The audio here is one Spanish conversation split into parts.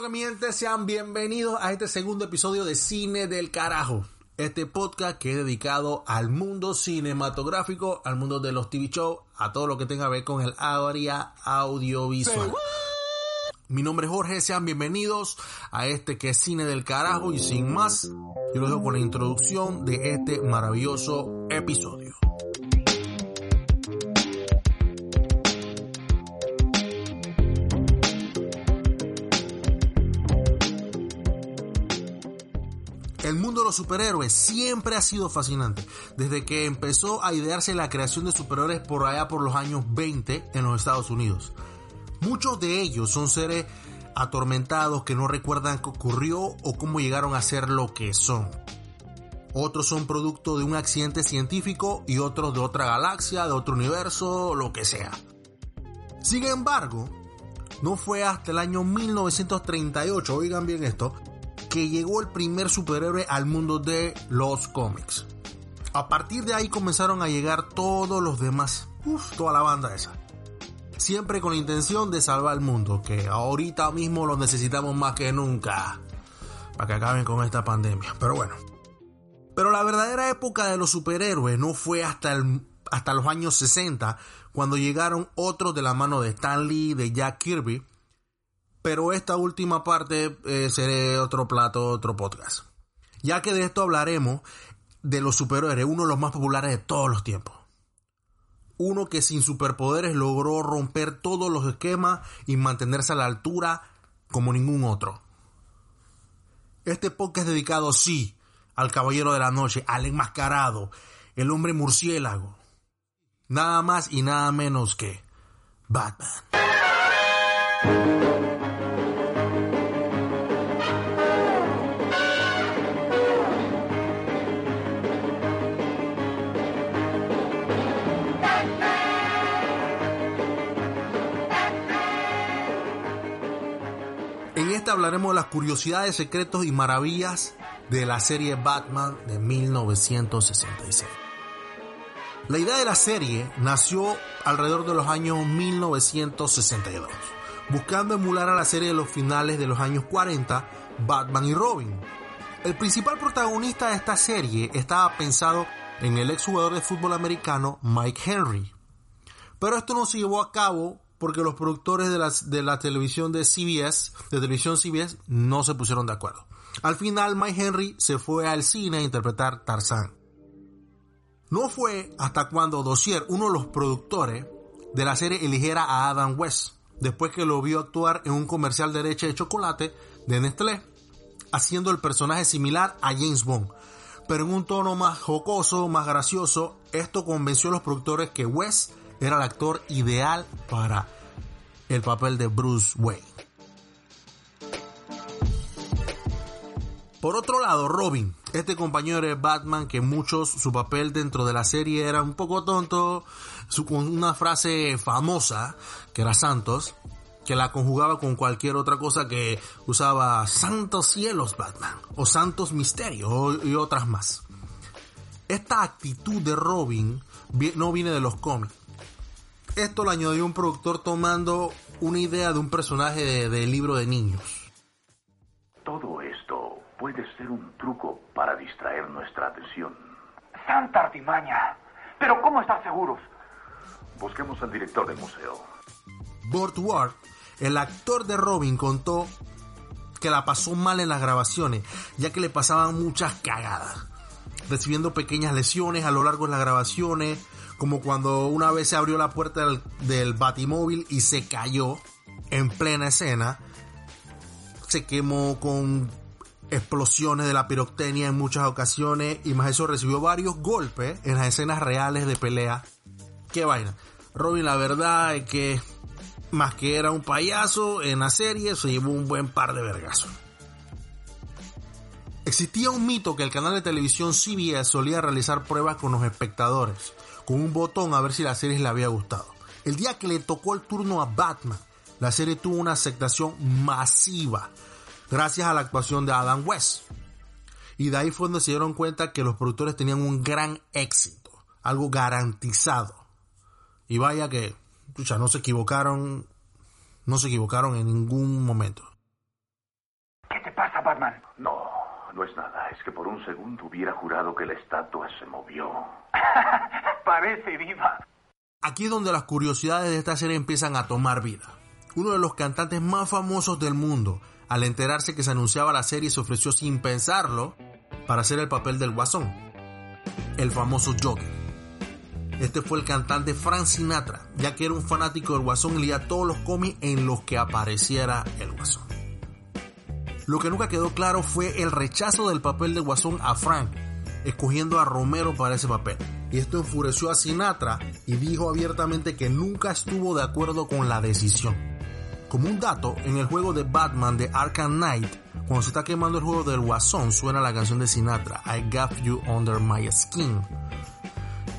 Que mi gente sean bienvenidos a este segundo episodio de Cine del Carajo. Este podcast que es dedicado al mundo cinematográfico, al mundo de los TV shows, a todo lo que tenga que ver con el área audiovisual. Mi nombre es Jorge, sean bienvenidos a este que es Cine del Carajo y sin más, yo los dejo con la introducción de este maravilloso episodio. Superhéroes siempre ha sido fascinante, desde que empezó a idearse la creación de superhéroes por allá por los años 20 en los Estados Unidos. Muchos de ellos son seres atormentados que no recuerdan qué ocurrió o cómo llegaron a ser lo que son. Otros son producto de un accidente científico y otros de otra galaxia, de otro universo, lo que sea. Sin embargo, no fue hasta el año 1938, oigan bien esto, que llegó el primer superhéroe al mundo de los cómics. A partir de ahí comenzaron a llegar todos los demás, Uf, toda la banda esa. Siempre con la intención de salvar el mundo, que ahorita mismo lo necesitamos más que nunca. Para que acaben con esta pandemia. Pero bueno. Pero la verdadera época de los superhéroes no fue hasta, el, hasta los años 60, cuando llegaron otros de la mano de Stan Lee, de Jack Kirby, pero esta última parte eh, será otro plato, otro podcast. Ya que de esto hablaremos de los superhéroes, uno de los más populares de todos los tiempos. Uno que sin superpoderes logró romper todos los esquemas y mantenerse a la altura como ningún otro. Este podcast es dedicado, sí, al Caballero de la Noche, al enmascarado, el hombre murciélago. Nada más y nada menos que Batman. En esta hablaremos de las curiosidades, secretos y maravillas de la serie Batman de 1966. La idea de la serie nació alrededor de los años 1962, buscando emular a la serie de los finales de los años 40, Batman y Robin. El principal protagonista de esta serie estaba pensado en el exjugador de fútbol americano Mike Henry. Pero esto no se llevó a cabo porque los productores de la, de la televisión de CBS, de televisión CBS, no se pusieron de acuerdo. Al final, Mike Henry se fue al cine a interpretar Tarzán. No fue hasta cuando Dossier, uno de los productores de la serie, eligiera a Adam West, después que lo vio actuar en un comercial de leche de chocolate de Nestlé, haciendo el personaje similar a James Bond, pero en un tono más jocoso, más gracioso. Esto convenció a los productores que West era el actor ideal para el papel de Bruce Wayne. Por otro lado, Robin, este compañero de Batman que muchos su papel dentro de la serie era un poco tonto, con una frase famosa que era Santos, que la conjugaba con cualquier otra cosa que usaba Santos cielos Batman o Santos misterio y otras más. Esta actitud de Robin no viene de los cómics. Esto lo añadió un productor tomando una idea de un personaje de, de libro de niños. Todo esto puede ser un truco para distraer nuestra atención. ¡Santa artimaña! ¿Pero cómo estar seguros? Busquemos al director del museo. Burt Ward, el actor de Robin, contó que la pasó mal en las grabaciones, ya que le pasaban muchas cagadas, recibiendo pequeñas lesiones a lo largo de las grabaciones, como cuando una vez se abrió la puerta del, batimóvil y se cayó en plena escena, se quemó con explosiones de la pirotecnia en muchas ocasiones y más eso recibió varios golpes en las escenas reales de pelea. Qué vaina. Robin, la verdad es que más que era un payaso en la serie, se llevó un buen par de vergazos. Existía un mito que el canal de televisión CBS solía realizar pruebas con los espectadores, con un botón a ver si la serie le había gustado. El día que le tocó el turno a Batman, la serie tuvo una aceptación masiva, gracias a la actuación de Adam West. Y de ahí fue donde se dieron cuenta que los productores tenían un gran éxito, algo garantizado. Y vaya que, pucha, no se equivocaron, no se equivocaron en ningún momento. ¿Qué te pasa, Batman? No, es nada. Es que por un segundo hubiera jurado que la estatua se movió. Parece viva. Aquí es donde las curiosidades de esta serie empiezan a tomar vida. Uno de los cantantes más famosos del mundo, al enterarse que se anunciaba la serie, se ofreció sin pensarlo para hacer el papel del guasón, el famoso Joker. Este fue el cantante Frank Sinatra, ya que era un fanático del guasón y leía todos los cómics en los que apareciera el guasón. Lo que nunca quedó claro fue el rechazo del papel de guasón a Frank, escogiendo a Romero para ese papel. Y esto enfureció a Sinatra y dijo abiertamente que nunca estuvo de acuerdo con la decisión. Como un dato, en el juego de Batman de Arkham Knight, cuando se está quemando el juego del Guasón, suena la canción de Sinatra, I Got You Under My Skin.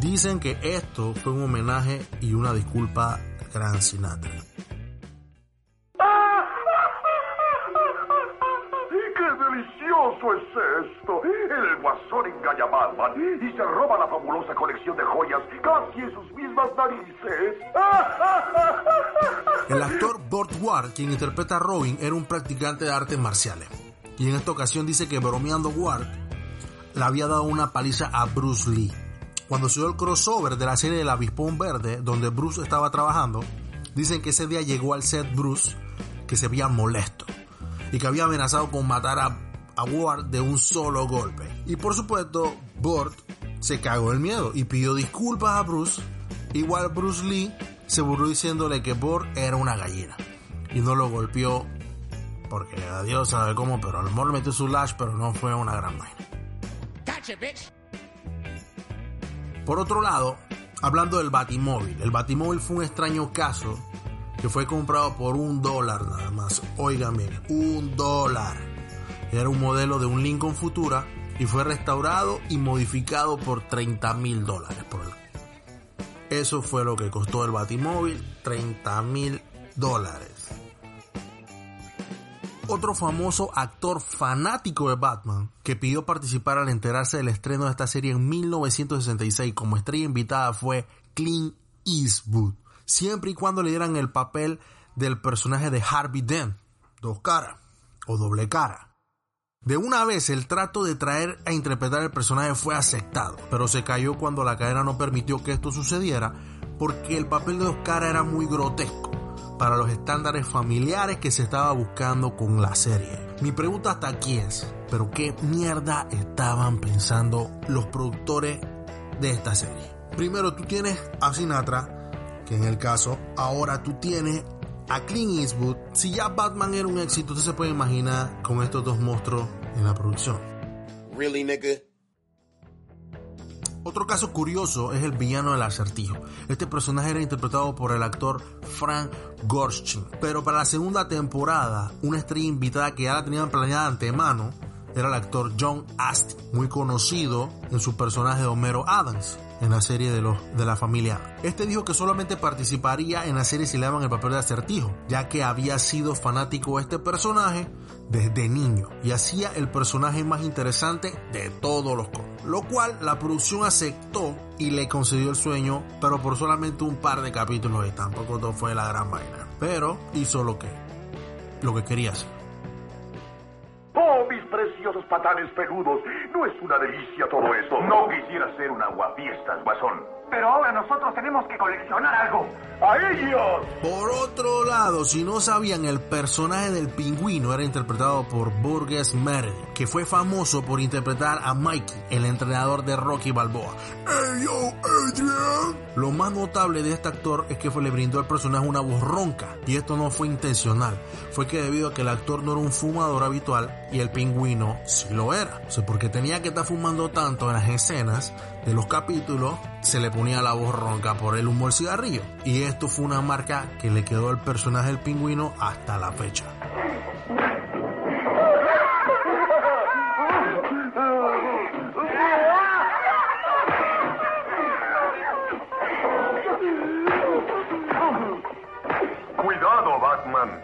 Dicen que esto fue un homenaje y una disculpa al gran Sinatra. El guasón engaña a Batman y se roba la fabulosa colección de joyas casi en sus mismas narices. El actor Burt Ward, quien interpreta a Robin, era un practicante de artes marciales. Y en esta ocasión dice que bromeando Ward le había dado una paliza a Bruce Lee. Cuando se el crossover de la serie del Avispón Verde, donde Bruce estaba trabajando, dicen que ese día llegó al set Bruce que se veía molesto y que había amenazado con matar a, a Ward de un solo golpe. Y por supuesto, Burt se cagó el miedo y pidió disculpas a Bruce. Igual Bruce Lee se burló diciéndole que Burt era una gallina y no lo golpeó porque a Dios sabe cómo, pero a lo mejor le metió su lash, pero no fue una gran vaina. Por otro lado, hablando del Batimóvil, el Batimóvil fue un extraño caso que fue comprado por un dólar nada más. Oigan bien, un dólar. Era un modelo de un Lincoln Futura y fue restaurado y modificado por 30 mil dólares. Eso fue lo que costó el Batimóvil, 30 mil dólares. Otro famoso actor fanático de Batman que pidió participar al enterarse del estreno de esta serie en 1966 como estrella invitada fue Clint Eastwood, siempre y cuando le dieran el papel del personaje de Harvey Dent, dos caras o doble cara. De una vez el trato de traer a interpretar el personaje fue aceptado, pero se cayó cuando la cadena no permitió que esto sucediera porque el papel de Oscar era muy grotesco para los estándares familiares que se estaba buscando con la serie. Mi pregunta hasta aquí es, ¿pero qué mierda estaban pensando los productores de esta serie? Primero tú tienes a Sinatra, que en el caso, ahora tú tienes a Clint Eastwood. Si ya Batman era un éxito, usted se puede imaginar con estos dos monstruos en la producción. Really, nigga? Otro caso curioso es el villano del acertijo. Este personaje era interpretado por el actor Frank Gorshin. Pero para la segunda temporada, una estrella invitada que ya la tenían planeada de antemano era el actor John Astin, muy conocido en su personaje de Homero Adams en la serie de, los, de la familia. Este dijo que solamente participaría en la serie si le daban el papel de acertijo, ya que había sido fanático de este personaje desde niño y hacía el personaje más interesante de todos los cómics. Lo cual la producción aceptó y le concedió el sueño, pero por solamente un par de capítulos y tampoco todo fue la gran vaina. Pero hizo lo que, lo que quería hacer. ¡Oh, mis preciosos patanes peludos! ¿No es una delicia todo esto? No quisiera ser un aguafiestas, guasón. Pero ahora nosotros tenemos que coleccionar algo. ¡A ellos! Por otro lado, si no sabían, el personaje del pingüino era interpretado por Burgess Meredith, que fue famoso por interpretar a Mikey, el entrenador de Rocky Balboa. ¡Hey yo, Adrian! Lo más notable de este actor es que fue, le brindó al personaje una voz ronca, y esto no fue intencional. Fue que debido a que el actor no era un fumador habitual y el pingüino sí lo era. O sea, porque tenía que estar fumando tanto en las escenas de los capítulos se le ponía la voz ronca por el humo del cigarrillo. Y esto fue una marca que le quedó al personaje del pingüino hasta la fecha. Cuidado, Batman.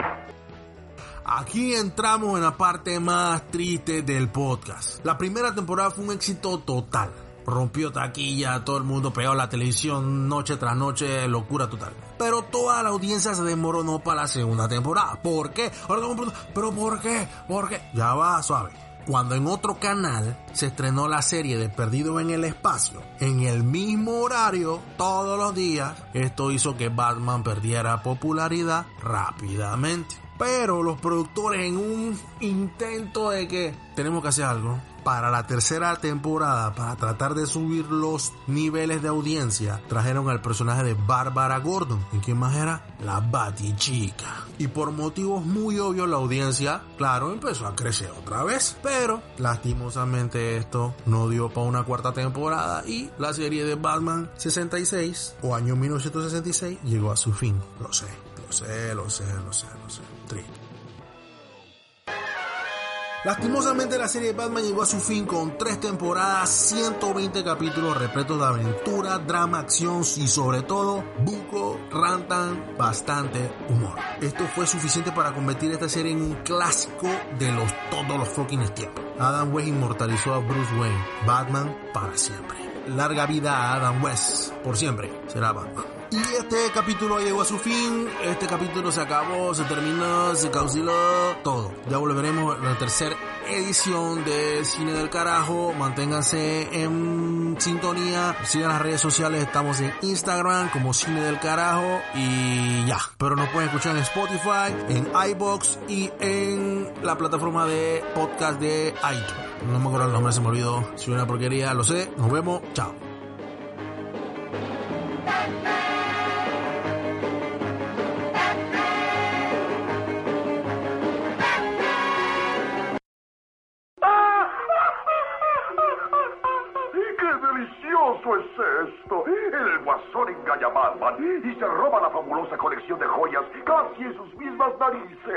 Aquí entramos en la parte más triste del podcast. La primera temporada fue un éxito total. Rompió taquilla, todo el mundo pegó la televisión noche tras noche, locura total. Pero toda la audiencia se desmoronó para la segunda temporada. ¿Por qué? Ahora mundo, ¿pero por qué? ¿Por qué? Ya va, suave. Cuando en otro canal se estrenó la serie de Perdido en el Espacio, en el mismo horario, todos los días, esto hizo que Batman perdiera popularidad rápidamente. Pero los productores en un intento de que tenemos que hacer algo para la tercera temporada, para tratar de subir los niveles de audiencia, trajeron al personaje de Bárbara Gordon. ¿Y quién más era? La Batichica. Y por motivos muy obvios la audiencia, claro, empezó a crecer otra vez. Pero lastimosamente esto no dio para una cuarta temporada y la serie de Batman 66 o año 1966 llegó a su fin. Lo sé, lo sé, lo sé, lo sé, lo sé. Triste. Lastimosamente la serie de Batman llegó a su fin con tres temporadas, 120 capítulos repletos de aventura, drama, acción y sobre todo buco, rantan, bastante humor. Esto fue suficiente para convertir esta serie en un clásico de los todos los fucking tiempos. Adam West inmortalizó a Bruce Wayne, Batman para siempre. Larga vida a Adam West, por siempre será Batman. Y este capítulo llegó a su fin, este capítulo se acabó, se terminó, se causiló, todo. Ya volveremos a la tercera edición de Cine del Carajo, manténganse en sintonía, sigan las redes sociales, estamos en Instagram como Cine del Carajo y ya. Pero nos pueden escuchar en Spotify, en iBox y en la plataforma de podcast de iTunes. No me acuerdo el nombre, se me olvidó. Soy una porquería, lo sé. Nos vemos, chao. Sus mismas narices.